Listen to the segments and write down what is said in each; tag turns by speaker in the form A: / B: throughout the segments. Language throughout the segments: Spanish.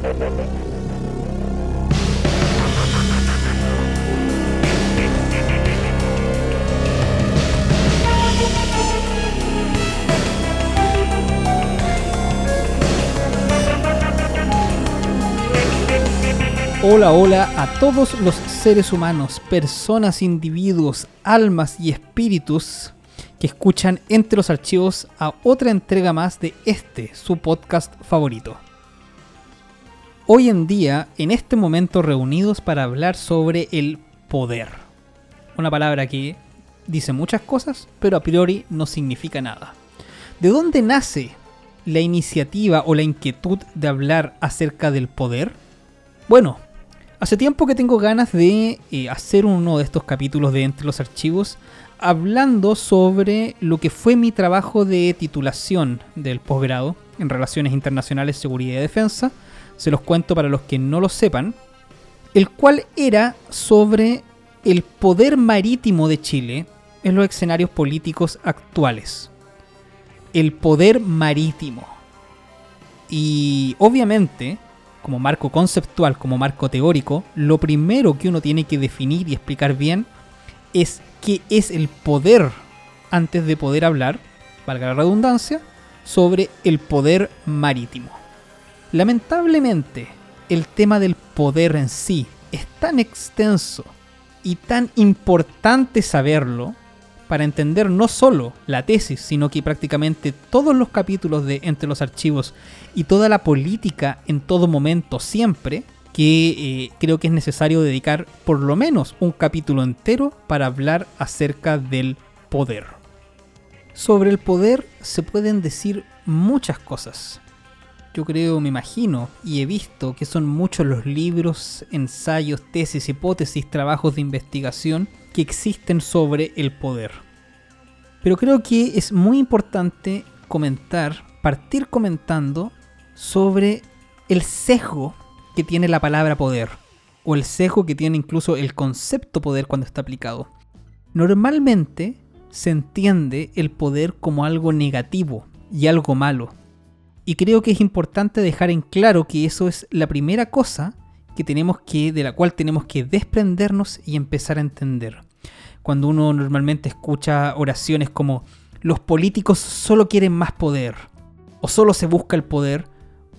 A: Thank you. Hola, hola a todos los seres humanos, personas, individuos, almas y espíritus que escuchan entre los archivos a otra entrega más de este, su podcast favorito. Hoy en día, en este momento reunidos para hablar sobre el poder. Una palabra que dice muchas cosas, pero a priori no significa nada. ¿De dónde nace la iniciativa o la inquietud de hablar acerca del poder? Bueno, Hace tiempo que tengo ganas de eh, hacer uno de estos capítulos de Entre los Archivos hablando sobre lo que fue mi trabajo de titulación del posgrado en Relaciones Internacionales, Seguridad y Defensa. Se los cuento para los que no lo sepan. El cual era sobre el poder marítimo de Chile en los escenarios políticos actuales. El poder marítimo. Y obviamente como marco conceptual, como marco teórico, lo primero que uno tiene que definir y explicar bien es qué es el poder antes de poder hablar, valga la redundancia, sobre el poder marítimo. Lamentablemente, el tema del poder en sí es tan extenso y tan importante saberlo para entender no solo la tesis, sino que prácticamente todos los capítulos de Entre los Archivos y toda la política en todo momento, siempre, que eh, creo que es necesario dedicar por lo menos un capítulo entero para hablar acerca del poder. Sobre el poder se pueden decir muchas cosas. Yo creo, me imagino y he visto que son muchos los libros, ensayos, tesis, hipótesis, trabajos de investigación que existen sobre el poder. Pero creo que es muy importante comentar, partir comentando sobre el sesgo que tiene la palabra poder, o el sesgo que tiene incluso el concepto poder cuando está aplicado. Normalmente se entiende el poder como algo negativo y algo malo. Y creo que es importante dejar en claro que eso es la primera cosa que tenemos que, de la cual tenemos que desprendernos y empezar a entender cuando uno normalmente escucha oraciones como los políticos solo quieren más poder o solo se busca el poder,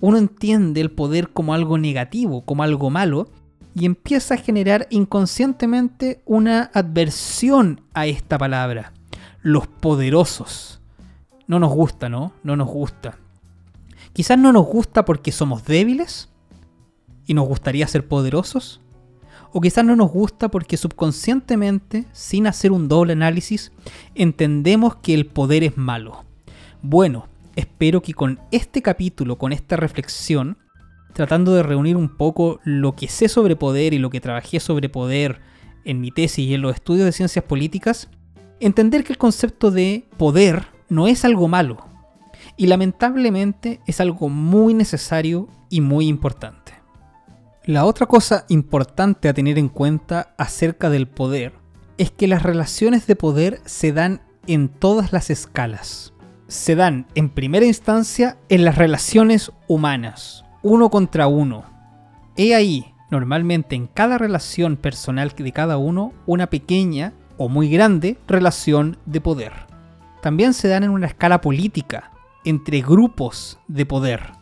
A: uno entiende el poder como algo negativo, como algo malo, y empieza a generar inconscientemente una adversión a esta palabra. Los poderosos. No nos gusta, ¿no? No nos gusta. Quizás no nos gusta porque somos débiles y nos gustaría ser poderosos o quizás no nos gusta porque subconscientemente, sin hacer un doble análisis, entendemos que el poder es malo. Bueno, espero que con este capítulo, con esta reflexión, tratando de reunir un poco lo que sé sobre poder y lo que trabajé sobre poder en mi tesis y en los estudios de ciencias políticas, entender que el concepto de poder no es algo malo y lamentablemente es algo muy necesario y muy importante. La otra cosa importante a tener en cuenta acerca del poder es que las relaciones de poder se dan en todas las escalas. Se dan en primera instancia en las relaciones humanas, uno contra uno. He ahí, normalmente en cada relación personal de cada uno, una pequeña o muy grande relación de poder. También se dan en una escala política, entre grupos de poder.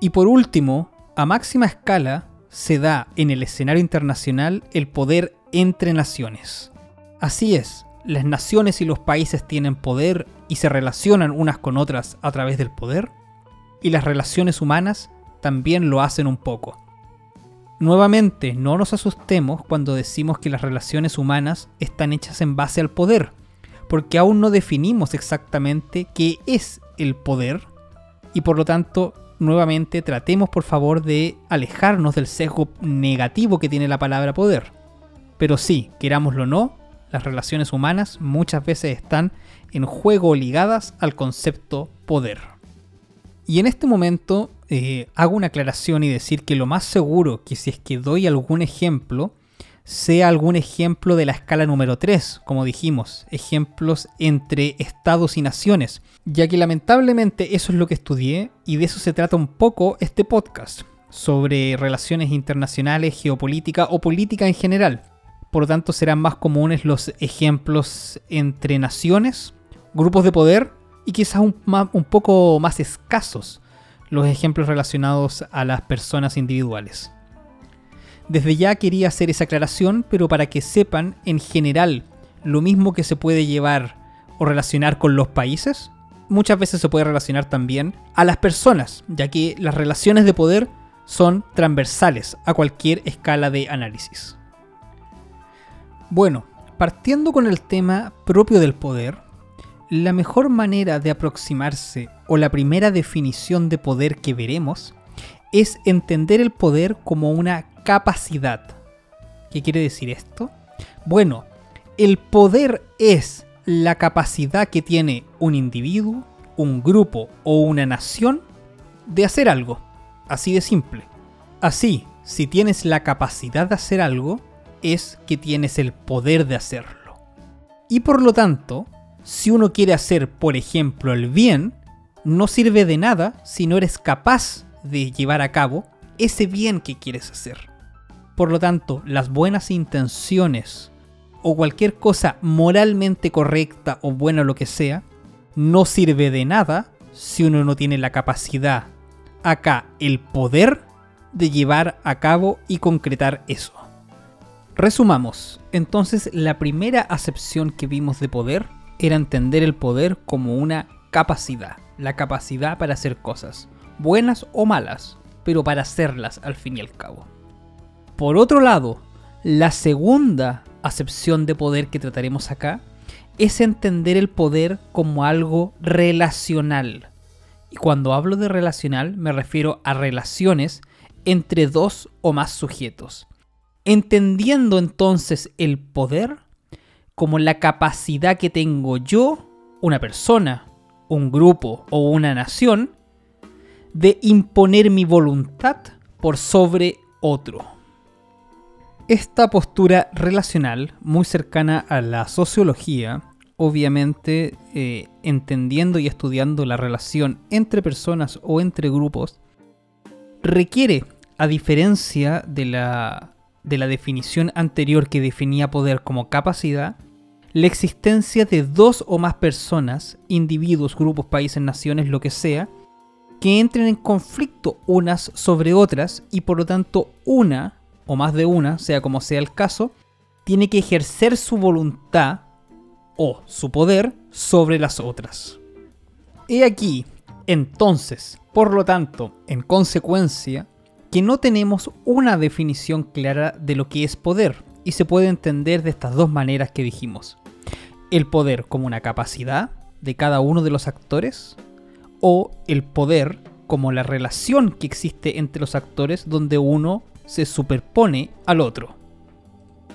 A: Y por último, a máxima escala, se da en el escenario internacional el poder entre naciones. Así es, las naciones y los países tienen poder y se relacionan unas con otras a través del poder, y las relaciones humanas también lo hacen un poco. Nuevamente, no nos asustemos cuando decimos que las relaciones humanas están hechas en base al poder, porque aún no definimos exactamente qué es el poder, y por lo tanto nuevamente tratemos por favor de alejarnos del sesgo negativo que tiene la palabra poder. Pero sí, querámoslo o no, las relaciones humanas muchas veces están en juego ligadas al concepto poder. Y en este momento eh, hago una aclaración y decir que lo más seguro que si es que doy algún ejemplo, sea algún ejemplo de la escala número 3, como dijimos, ejemplos entre estados y naciones, ya que lamentablemente eso es lo que estudié y de eso se trata un poco este podcast, sobre relaciones internacionales, geopolítica o política en general. Por lo tanto, serán más comunes los ejemplos entre naciones, grupos de poder y quizás un, un poco más escasos los ejemplos relacionados a las personas individuales. Desde ya quería hacer esa aclaración, pero para que sepan en general lo mismo que se puede llevar o relacionar con los países, muchas veces se puede relacionar también a las personas, ya que las relaciones de poder son transversales a cualquier escala de análisis. Bueno, partiendo con el tema propio del poder, la mejor manera de aproximarse o la primera definición de poder que veremos es entender el poder como una capacidad. ¿Qué quiere decir esto? Bueno, el poder es la capacidad que tiene un individuo, un grupo o una nación de hacer algo. Así de simple. Así, si tienes la capacidad de hacer algo, es que tienes el poder de hacerlo. Y por lo tanto, si uno quiere hacer, por ejemplo, el bien, no sirve de nada si no eres capaz de llevar a cabo ese bien que quieres hacer. Por lo tanto, las buenas intenciones o cualquier cosa moralmente correcta o buena lo que sea, no sirve de nada si uno no tiene la capacidad, acá el poder de llevar a cabo y concretar eso. Resumamos, entonces la primera acepción que vimos de poder era entender el poder como una capacidad, la capacidad para hacer cosas, buenas o malas, pero para hacerlas al fin y al cabo. Por otro lado, la segunda acepción de poder que trataremos acá es entender el poder como algo relacional. Y cuando hablo de relacional me refiero a relaciones entre dos o más sujetos. Entendiendo entonces el poder como la capacidad que tengo yo, una persona, un grupo o una nación, de imponer mi voluntad por sobre otro. Esta postura relacional, muy cercana a la sociología, obviamente eh, entendiendo y estudiando la relación entre personas o entre grupos, requiere, a diferencia de la, de la definición anterior que definía poder como capacidad, la existencia de dos o más personas, individuos, grupos, países, naciones, lo que sea, que entren en conflicto unas sobre otras y por lo tanto una o más de una, sea como sea el caso, tiene que ejercer su voluntad o su poder sobre las otras. He aquí, entonces, por lo tanto, en consecuencia, que no tenemos una definición clara de lo que es poder, y se puede entender de estas dos maneras que dijimos. El poder como una capacidad de cada uno de los actores, o el poder como la relación que existe entre los actores donde uno se superpone al otro.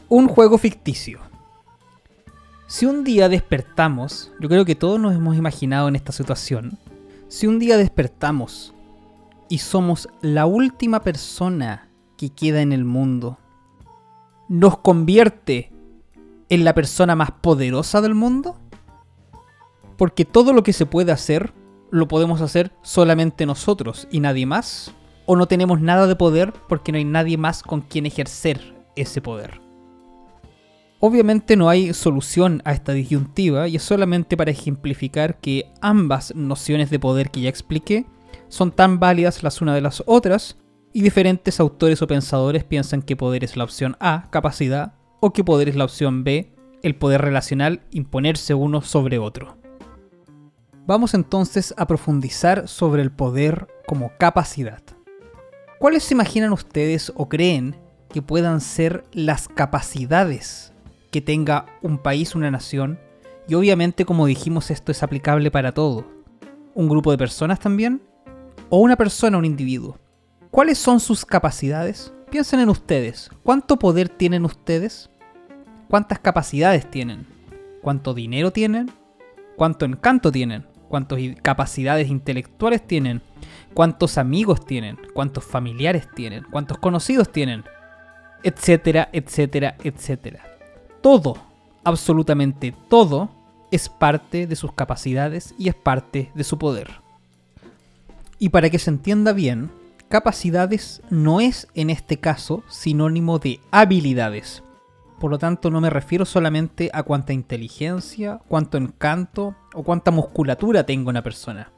A: Un juego ficticio. Si un día despertamos, yo creo que todos nos hemos imaginado en esta situación, si un día despertamos y somos la última persona que queda en el mundo, ¿nos convierte en la persona más poderosa del mundo? Porque todo lo que se puede hacer, lo podemos hacer solamente nosotros y nadie más o no tenemos nada de poder porque no hay nadie más con quien ejercer ese poder. Obviamente no hay solución a esta disyuntiva y es solamente para ejemplificar que ambas nociones de poder que ya expliqué son tan válidas las unas de las otras y diferentes autores o pensadores piensan que poder es la opción A, capacidad, o que poder es la opción B, el poder relacional, imponerse uno sobre otro. Vamos entonces a profundizar sobre el poder como capacidad. ¿Cuáles se imaginan ustedes o creen que puedan ser las capacidades que tenga un país, una nación? Y obviamente, como dijimos, esto es aplicable para todo. ¿Un grupo de personas también? ¿O una persona, un individuo? ¿Cuáles son sus capacidades? Piensen en ustedes. ¿Cuánto poder tienen ustedes? ¿Cuántas capacidades tienen? ¿Cuánto dinero tienen? ¿Cuánto encanto tienen? ¿Cuántas capacidades intelectuales tienen? cuántos amigos tienen, cuántos familiares tienen, cuántos conocidos tienen. etcétera, etcétera, etcétera. Todo, absolutamente todo, es parte de sus capacidades y es parte de su poder. Y para que se entienda bien, capacidades no es en este caso sinónimo de habilidades. Por lo tanto, no me refiero solamente a cuánta inteligencia, cuánto encanto o cuánta musculatura tenga una persona,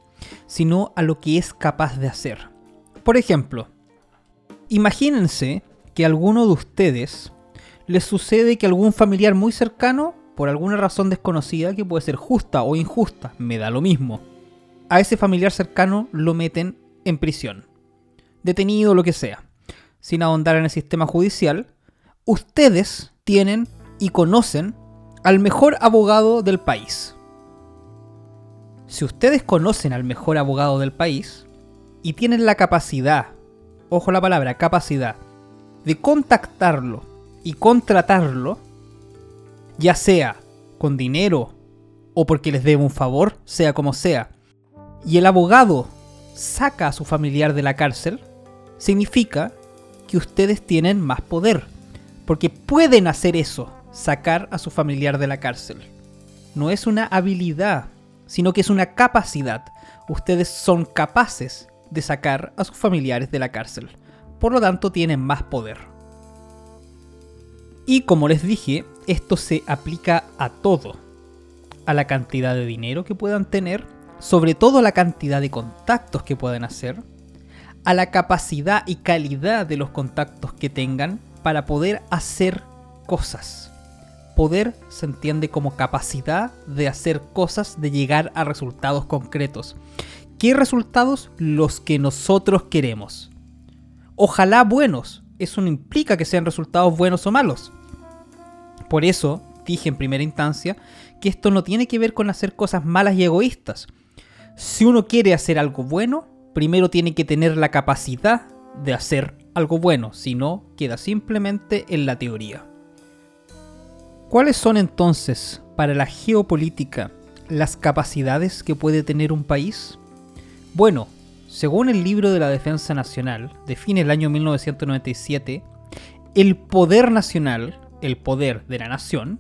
A: sino a lo que es capaz de hacer. Por ejemplo, imagínense que a alguno de ustedes les sucede que algún familiar muy cercano, por alguna razón desconocida que puede ser justa o injusta, me da lo mismo, a ese familiar cercano lo meten en prisión detenido, lo que sea. Sin ahondar en el sistema judicial, ustedes tienen y conocen al mejor abogado del país. Si ustedes conocen al mejor abogado del país y tienen la capacidad, ojo la palabra, capacidad, de contactarlo y contratarlo, ya sea con dinero o porque les debe un favor, sea como sea, y el abogado saca a su familiar de la cárcel, significa que ustedes tienen más poder. Porque pueden hacer eso, sacar a su familiar de la cárcel. No es una habilidad, sino que es una capacidad. Ustedes son capaces de sacar a sus familiares de la cárcel. Por lo tanto, tienen más poder. Y como les dije, esto se aplica a todo. A la cantidad de dinero que puedan tener, sobre todo a la cantidad de contactos que puedan hacer, a la capacidad y calidad de los contactos que tengan para poder hacer cosas. Poder se entiende como capacidad de hacer cosas, de llegar a resultados concretos. ¿Qué resultados? Los que nosotros queremos. Ojalá buenos. Eso no implica que sean resultados buenos o malos. Por eso dije en primera instancia que esto no tiene que ver con hacer cosas malas y egoístas. Si uno quiere hacer algo bueno, primero tiene que tener la capacidad de hacer algo bueno, si no, queda simplemente en la teoría. ¿Cuáles son entonces, para la geopolítica, las capacidades que puede tener un país? Bueno, según el libro de la Defensa Nacional, define el año 1997, el poder nacional, el poder de la nación,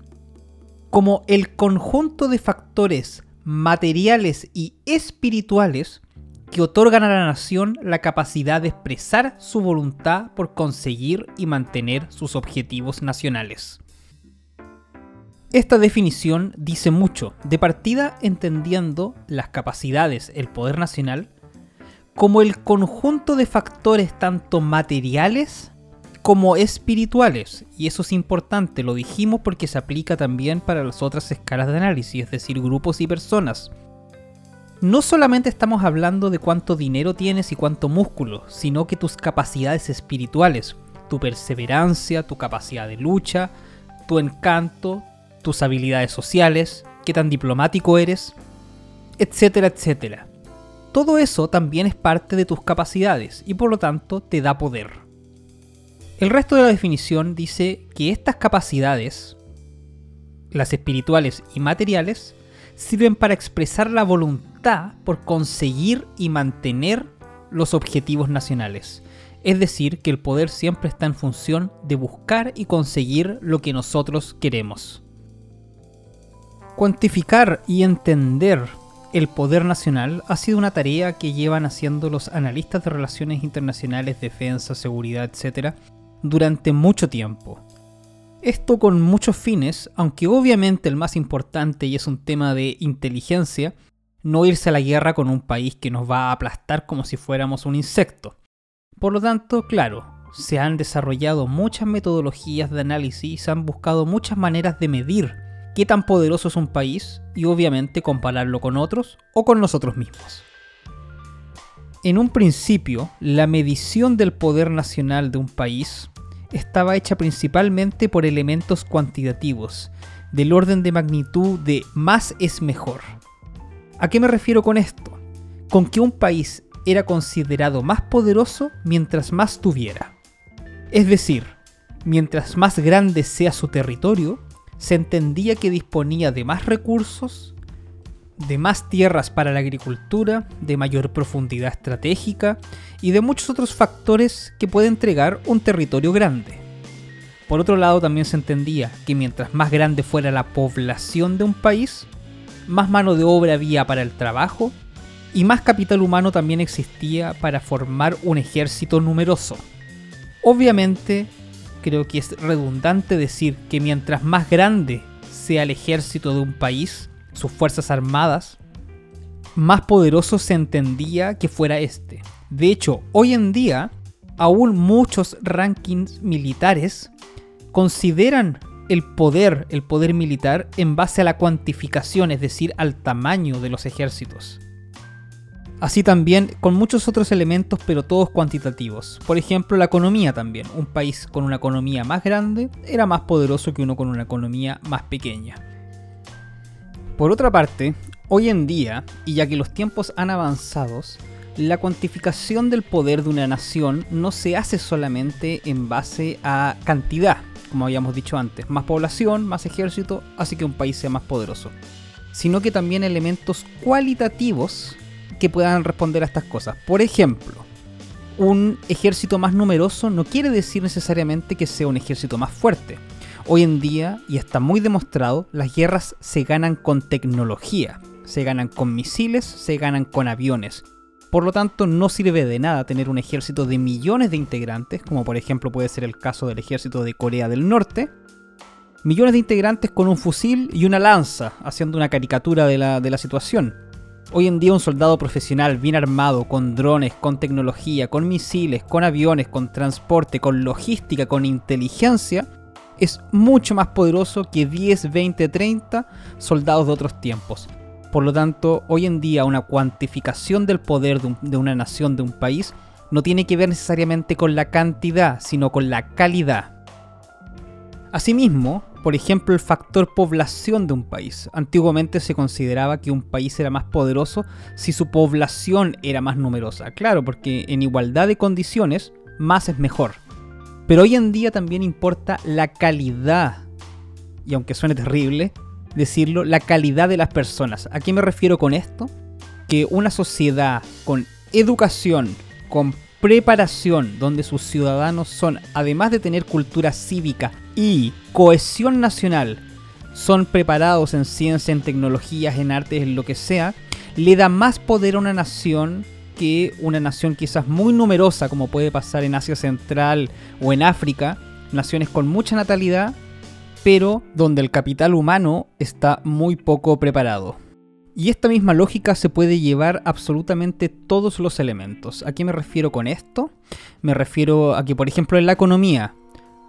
A: como el conjunto de factores materiales y espirituales que otorgan a la nación la capacidad de expresar su voluntad por conseguir y mantener sus objetivos nacionales. Esta definición dice mucho, de partida entendiendo las capacidades, el poder nacional, como el conjunto de factores tanto materiales como espirituales. Y eso es importante, lo dijimos porque se aplica también para las otras escalas de análisis, es decir, grupos y personas no solamente estamos hablando de cuánto dinero tienes y cuánto músculo, sino que tus capacidades espirituales, tu perseverancia, tu capacidad de lucha, tu encanto, tus habilidades sociales, qué tan diplomático eres, etcétera, etcétera. Todo eso también es parte de tus capacidades y por lo tanto te da poder. El resto de la definición dice que estas capacidades, las espirituales y materiales, sirven para expresar la voluntad por conseguir y mantener los objetivos nacionales. Es decir, que el poder siempre está en función de buscar y conseguir lo que nosotros queremos. Cuantificar y entender el poder nacional ha sido una tarea que llevan haciendo los analistas de relaciones internacionales, defensa, seguridad, etc. durante mucho tiempo. Esto con muchos fines, aunque obviamente el más importante y es un tema de inteligencia, no irse a la guerra con un país que nos va a aplastar como si fuéramos un insecto. Por lo tanto, claro, se han desarrollado muchas metodologías de análisis se han buscado muchas maneras de medir qué tan poderoso es un país y obviamente compararlo con otros o con nosotros mismos. En un principio, la medición del poder nacional de un país estaba hecha principalmente por elementos cuantitativos, del orden de magnitud de más es mejor. ¿A qué me refiero con esto? Con que un país era considerado más poderoso mientras más tuviera. Es decir, mientras más grande sea su territorio, se entendía que disponía de más recursos, de más tierras para la agricultura, de mayor profundidad estratégica y de muchos otros factores que puede entregar un territorio grande. Por otro lado, también se entendía que mientras más grande fuera la población de un país, más mano de obra había para el trabajo y más capital humano también existía para formar un ejército numeroso. Obviamente, creo que es redundante decir que mientras más grande sea el ejército de un país, sus fuerzas armadas, más poderoso se entendía que fuera este. De hecho, hoy en día, aún muchos rankings militares consideran el poder, el poder militar, en base a la cuantificación, es decir, al tamaño de los ejércitos. Así también con muchos otros elementos, pero todos cuantitativos. Por ejemplo, la economía también. Un país con una economía más grande era más poderoso que uno con una economía más pequeña. Por otra parte, hoy en día, y ya que los tiempos han avanzado, la cuantificación del poder de una nación no se hace solamente en base a cantidad, como habíamos dicho antes, más población, más ejército, hace que un país sea más poderoso, sino que también elementos cualitativos que puedan responder a estas cosas. Por ejemplo, un ejército más numeroso no quiere decir necesariamente que sea un ejército más fuerte. Hoy en día, y está muy demostrado, las guerras se ganan con tecnología, se ganan con misiles, se ganan con aviones. Por lo tanto, no sirve de nada tener un ejército de millones de integrantes, como por ejemplo puede ser el caso del ejército de Corea del Norte. Millones de integrantes con un fusil y una lanza, haciendo una caricatura de la, de la situación. Hoy en día un soldado profesional bien armado, con drones, con tecnología, con misiles, con aviones, con transporte, con logística, con inteligencia, es mucho más poderoso que 10, 20, 30 soldados de otros tiempos. Por lo tanto, hoy en día una cuantificación del poder de, una nación, de un país, no tiene que ver necesariamente con la cantidad, sino con la calidad. Asimismo, por ejemplo, el factor población de un país. Antiguamente se consideraba que un país era más poderoso si su población era más numerosa. Claro, porque en igualdad de condiciones, más es mejor. Pero hoy en día también importa la calidad. Y aunque suene terrible decirlo, la calidad de las personas. ¿A qué me refiero con esto? Que una sociedad con educación, con preparación, donde sus ciudadanos son, además de tener cultura cívica y cohesión nacional, son preparados en ciencia, en tecnologías, en artes, en lo que sea, le da más poder a una nación que una nación quizás muy numerosa, como puede pasar en Asia Central o en África, naciones con mucha natalidad, pero donde el capital humano está muy poco preparado. Y esta misma lógica se puede llevar absolutamente todos los elementos. ¿A qué me refiero con esto? Me refiero a que, por ejemplo, en la economía,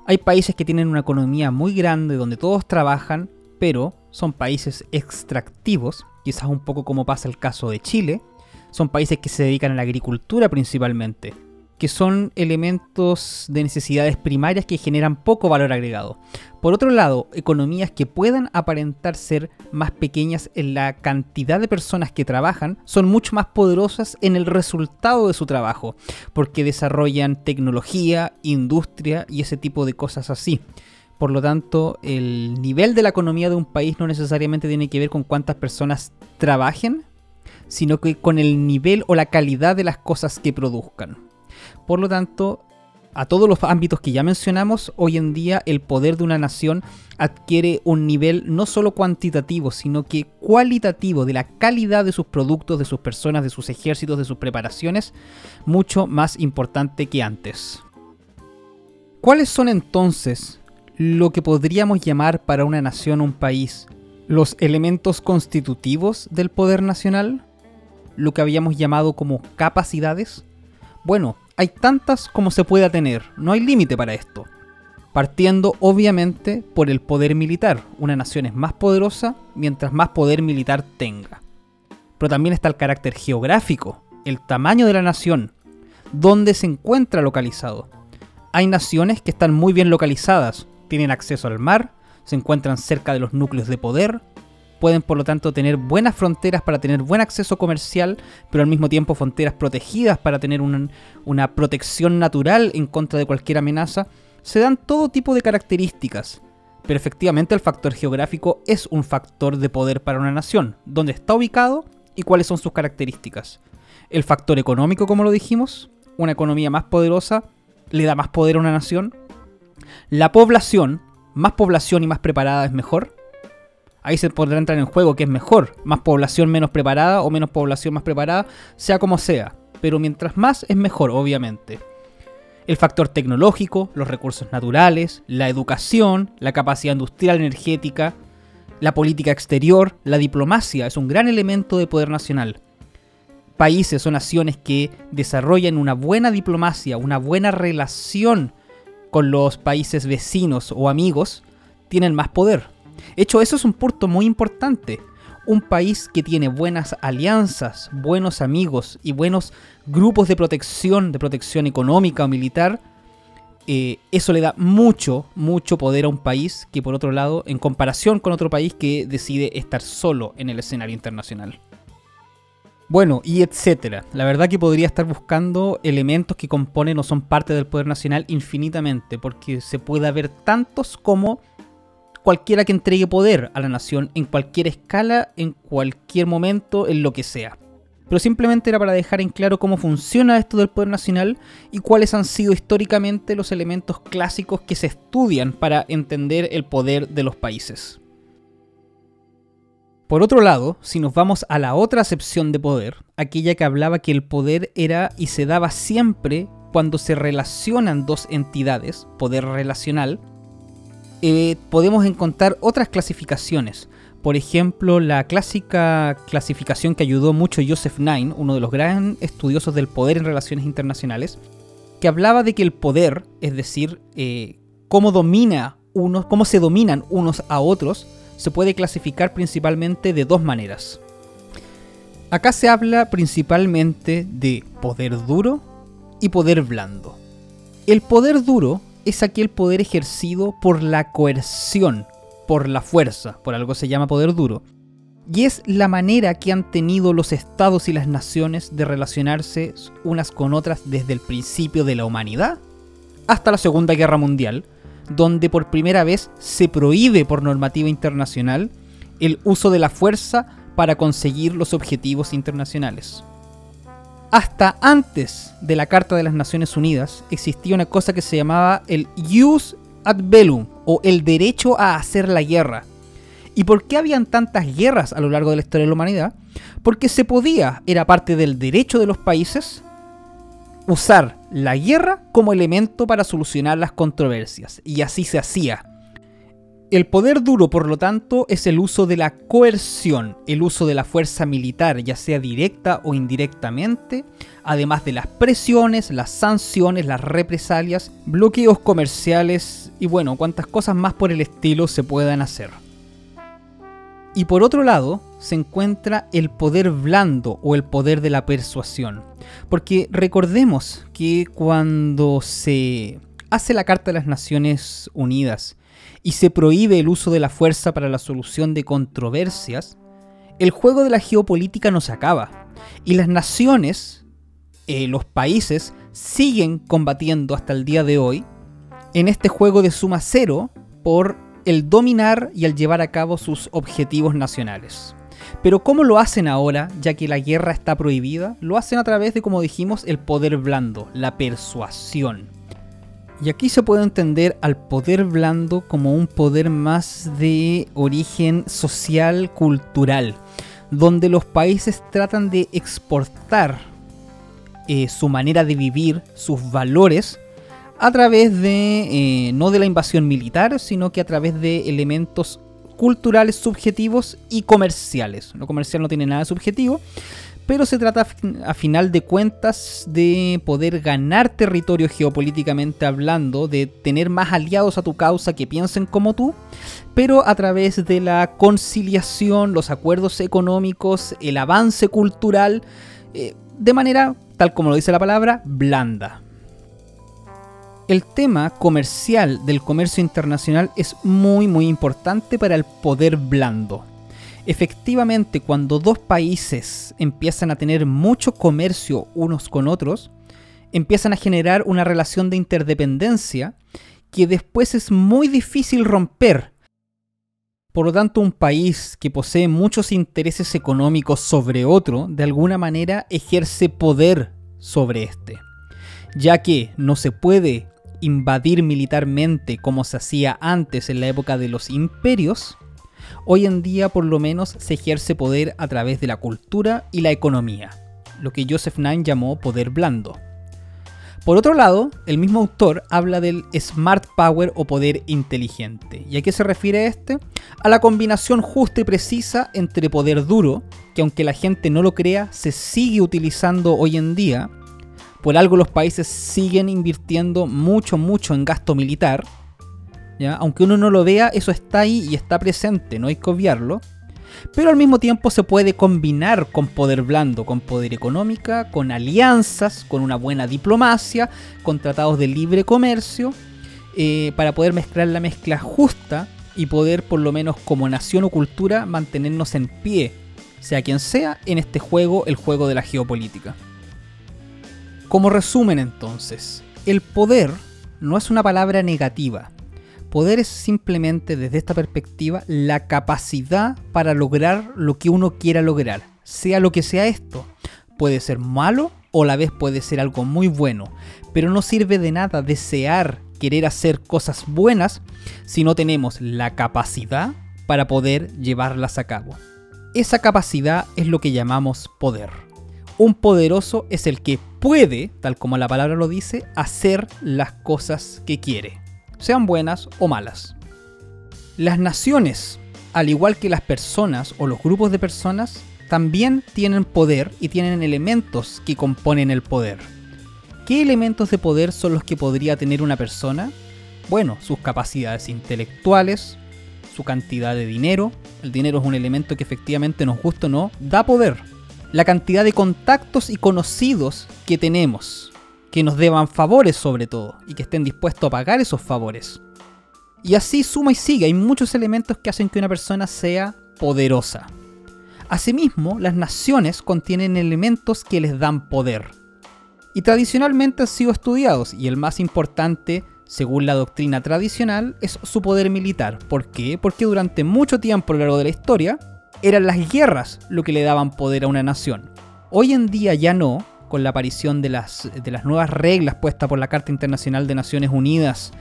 A: hay países que tienen una economía muy grande donde todos trabajan, pero son países extractivos, quizás un poco como pasa el caso de Chile. Son países que se dedican a la agricultura principalmente que son elementos de necesidades primarias que generan poco valor agregado. Por otro lado, economías que puedan aparentar ser más pequeñas en la cantidad de personas que trabajan son mucho más poderosas en el resultado de su trabajo, porque desarrollan tecnología, industria y ese tipo de cosas así. Por lo tanto, el nivel de la economía de un país no necesariamente tiene que ver con cuántas personas trabajen, sino que con el nivel o la calidad de las cosas que produzcan. Por lo tanto, a todos los ámbitos que ya mencionamos, hoy en día el poder de una nación adquiere un nivel no solo cuantitativo, sino que cualitativo de la calidad de sus productos, de sus personas, de sus ejércitos, de sus preparaciones, mucho más importante que antes. ¿Cuáles son entonces lo que podríamos llamar para una nación un país los elementos constitutivos del poder nacional? Lo que habíamos llamado como capacidades. Bueno, hay tantas como se pueda tener, no hay límite para esto. Partiendo obviamente por el poder militar, una nación es más poderosa mientras más poder militar tenga. Pero también está el carácter geográfico, el tamaño de la nación, dónde se encuentra localizado. Hay naciones que están muy bien localizadas, tienen acceso al mar, se encuentran cerca de los núcleos de poder, pueden por lo tanto tener buenas fronteras para tener buen acceso comercial, pero al mismo tiempo fronteras protegidas para tener una, protección natural en contra de cualquier amenaza, se dan todo tipo de características. Pero efectivamente el factor geográfico es un factor de poder para una nación, dónde está ubicado y cuáles son sus características. El factor económico, como lo dijimos, una economía más poderosa le da más poder a una nación. La población, más población y más preparada es mejor. Ahí se podrá entrar en juego que es mejor, más población menos preparada o menos población más preparada, sea como sea. Pero mientras más es mejor, obviamente. El factor tecnológico, los recursos naturales, la educación, la capacidad industrial energética, la política exterior, la diplomacia es un gran elemento de poder nacional. Países o naciones que desarrollan una buena diplomacia, una buena relación con los países vecinos o amigos, tienen más poder. Hecho, eso es un punto muy importante. Un país que tiene buenas alianzas, buenos amigos y buenos grupos de protección, de protección económica o militar, eh, eso le da mucho, mucho poder a un país que por otro lado, en comparación con otro país que decide estar solo en el escenario internacional. Bueno, y etcétera. La verdad que podría estar buscando elementos que componen o son parte del poder nacional infinitamente, porque se puede haber tantos como cualquiera que entregue poder a la nación en cualquier escala, en cualquier momento, en lo que sea pero simplemente era para dejar en claro cómo funciona esto del poder nacional y cuáles han sido históricamente los elementos clásicos que se estudian para entender el poder de los países. Por otro lado, si nos vamos a la otra acepción de poder, aquella que hablaba que el poder era y se daba siempre cuando se relacionan dos entidades, poder relacional, eh, podemos encontrar otras clasificaciones, por ejemplo, la clásica clasificación que ayudó mucho Joseph Nye, uno de los grandes estudiosos del poder en relaciones internacionales, que hablaba de que el poder, es decir, eh, cómo domina unos, cómo se dominan unos a otros, se puede clasificar principalmente de dos maneras. Acá se habla principalmente de poder duro y poder blando. El poder duro es aquel poder ejercido por la coerción, por la fuerza, por algo se llama poder duro. Y es la manera que han tenido los estados y las naciones de relacionarse unas con otras desde el principio de la humanidad hasta la Segunda Guerra Mundial, donde por primera vez se prohíbe por normativa internacional el uso de la fuerza para conseguir los objetivos internacionales. Hasta antes de la Carta de las Naciones Unidas existía una cosa que se llamaba el Use ad bellum, o el derecho a hacer la guerra. ¿Y por qué habían tantas guerras a lo largo de la historia de la humanidad? Porque se podía, era parte del derecho de los países, usar la guerra como elemento para solucionar las controversias. Y así se hacía. El poder duro, por lo tanto, es el uso de la coerción, el uso de la fuerza militar, ya sea directa o indirectamente, además de las presiones, las sanciones, las represalias, bloqueos comerciales y bueno, cuantas cosas más por el estilo se puedan hacer. Y por otro lado, se encuentra el poder blando o el poder de la persuasión. Porque recordemos que cuando se hace la Carta de las Naciones Unidas, y se prohíbe el uso de la fuerza para la solución de controversias, el juego de la geopolítica no se acaba. Y las naciones, eh, los países, siguen combatiendo hasta el día de hoy en este juego de suma cero por el dominar y el llevar a cabo sus objetivos nacionales. Pero ¿cómo lo hacen ahora, ya que la guerra está prohibida? Lo hacen a través de, como dijimos, el poder blando, la persuasión. Y aquí se puede entender al poder blando como un poder más de origen social, cultural, donde los países tratan de exportar eh, su manera de vivir, sus valores, a través de, eh, no de la invasión militar, sino que a través de elementos culturales subjetivos y comerciales. Lo comercial no tiene nada subjetivo, pero se trata a final de cuentas de poder ganar territorio geopolíticamente hablando, de tener más aliados a tu causa que piensen como tú, pero a través de la conciliación, los acuerdos económicos, el avance cultural, eh, de manera, tal como lo dice la palabra, blanda. El tema comercial del comercio internacional es muy muy importante para el poder blando efectivamente cuando dos países empiezan a tener mucho comercio unos con otros, empiezan a generar una relación de interdependencia que después es muy difícil romper. Por lo tanto, un país que posee muchos intereses económicos sobre otro, de alguna manera ejerce poder sobre este, ya que no se puede invadir militarmente como se hacía antes en la época de los imperios, hoy en día por lo menos se ejerce poder a través de la cultura y la economía, lo que Joseph Nye llamó poder blando. Por otro lado, el mismo autor habla del smart power o poder inteligente. ¿Y a qué se refiere este? A la combinación justa y precisa entre poder duro, que aunque la gente no lo crea, se sigue utilizando hoy en día. Por algo los países siguen invirtiendo mucho, mucho en gasto militar. ¿Ya? Aunque uno no lo vea, eso está ahí y está presente, no hay que obviarlo pero al mismo tiempo se puede combinar con poder blando, con poder económica, con alianzas, con una buena diplomacia, con tratados de libre comercio, eh, para poder mezclar la mezcla justa y poder por lo menos como nación o cultura mantenernos en pie, sea quien sea, en este juego, el juego de la geopolítica. Como resumen entonces, el poder no es una palabra negativa, Poder es simplemente desde esta perspectiva la capacidad para lograr lo que uno quiera lograr, sea lo que sea esto. Puede ser malo o a la vez puede ser algo muy bueno, pero no sirve de nada desear querer hacer cosas buenas si no tenemos la capacidad para poder llevarlas a cabo. Esa capacidad es lo que llamamos poder. Un poderoso es el que puede, tal como la palabra lo dice, hacer las cosas que quiere sean buenas o malas. Las naciones, al igual que las personas o los grupos de personas, también tienen poder y tienen elementos que componen el poder. ¿Qué elementos de poder son los que podría tener una persona? Bueno, sus capacidades intelectuales, su cantidad de dinero, el dinero es un elemento que efectivamente nos gusta o no, da poder. La cantidad de contactos y conocidos que tenemos, que nos deban favores sobre todo y que estén dispuestos a pagar esos favores. Y así suma y sigue, hay muchos elementos que hacen que una persona sea poderosa. Asimismo, las naciones contienen elementos que les dan poder. Y tradicionalmente han sido estudiados, y el más importante, según la doctrina tradicional, es su poder militar. ¿Por qué? Porque durante mucho tiempo a lo largo de la historia, eran las guerras lo que le daban poder a una nación. Hoy en día ya no, con la aparición de las, de las nuevas reglas puestas por la Carta Internacional de Naciones Unidas,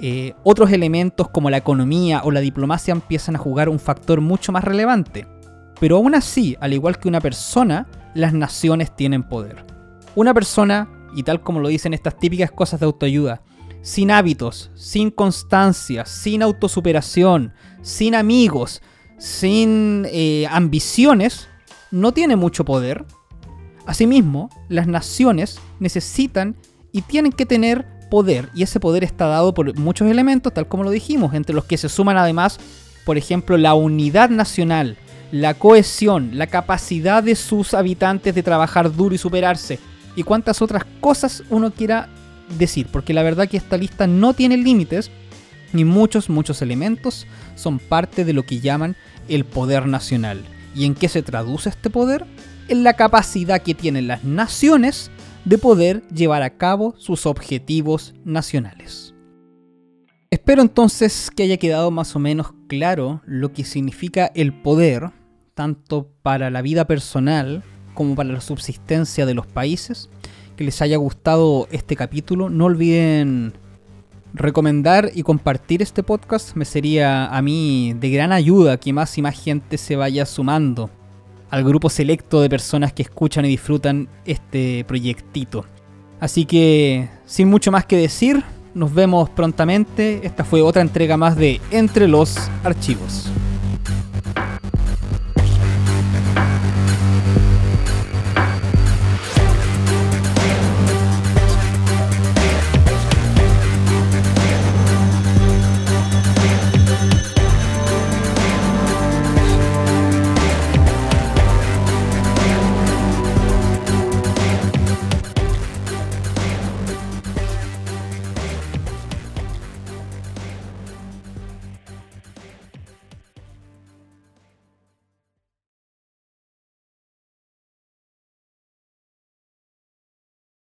A: eh, otros elementos como la economía o la diplomacia empiezan a jugar un factor mucho más relevante. Pero aún así, al igual que una persona, las naciones tienen poder. Una persona, y tal como lo dicen estas típicas cosas de autoayuda, sin hábitos, sin constancia, sin autosuperación, sin amigos, sin eh, ambiciones, no tiene mucho poder Asimismo, las naciones necesitan y tienen que tener poder, y ese poder está dado por muchos elementos, tal como lo dijimos, entre los que se suman además, por ejemplo, la unidad nacional, la cohesión, la capacidad de sus habitantes de trabajar duro y superarse, y cuantas otras cosas uno quiera decir, porque la verdad que esta lista no tiene límites, ni muchos, muchos elementos son parte de lo que llaman el poder nacional. ¿Y en qué se traduce este poder? En la capacidad que tienen las naciones de poder llevar a cabo sus objetivos nacionales. Espero entonces que haya quedado más o menos claro lo que significa el poder, tanto para la vida personal como para la subsistencia de los países. Que les haya gustado este capítulo. No olviden recomendar y compartir este podcast. Me sería a mí de gran ayuda que más y más gente se vaya sumando al grupo selecto de personas que escuchan y disfrutan este proyectito. Así que, sin mucho más que decir, nos vemos prontamente. Esta fue otra entrega más de Entre los Archivos.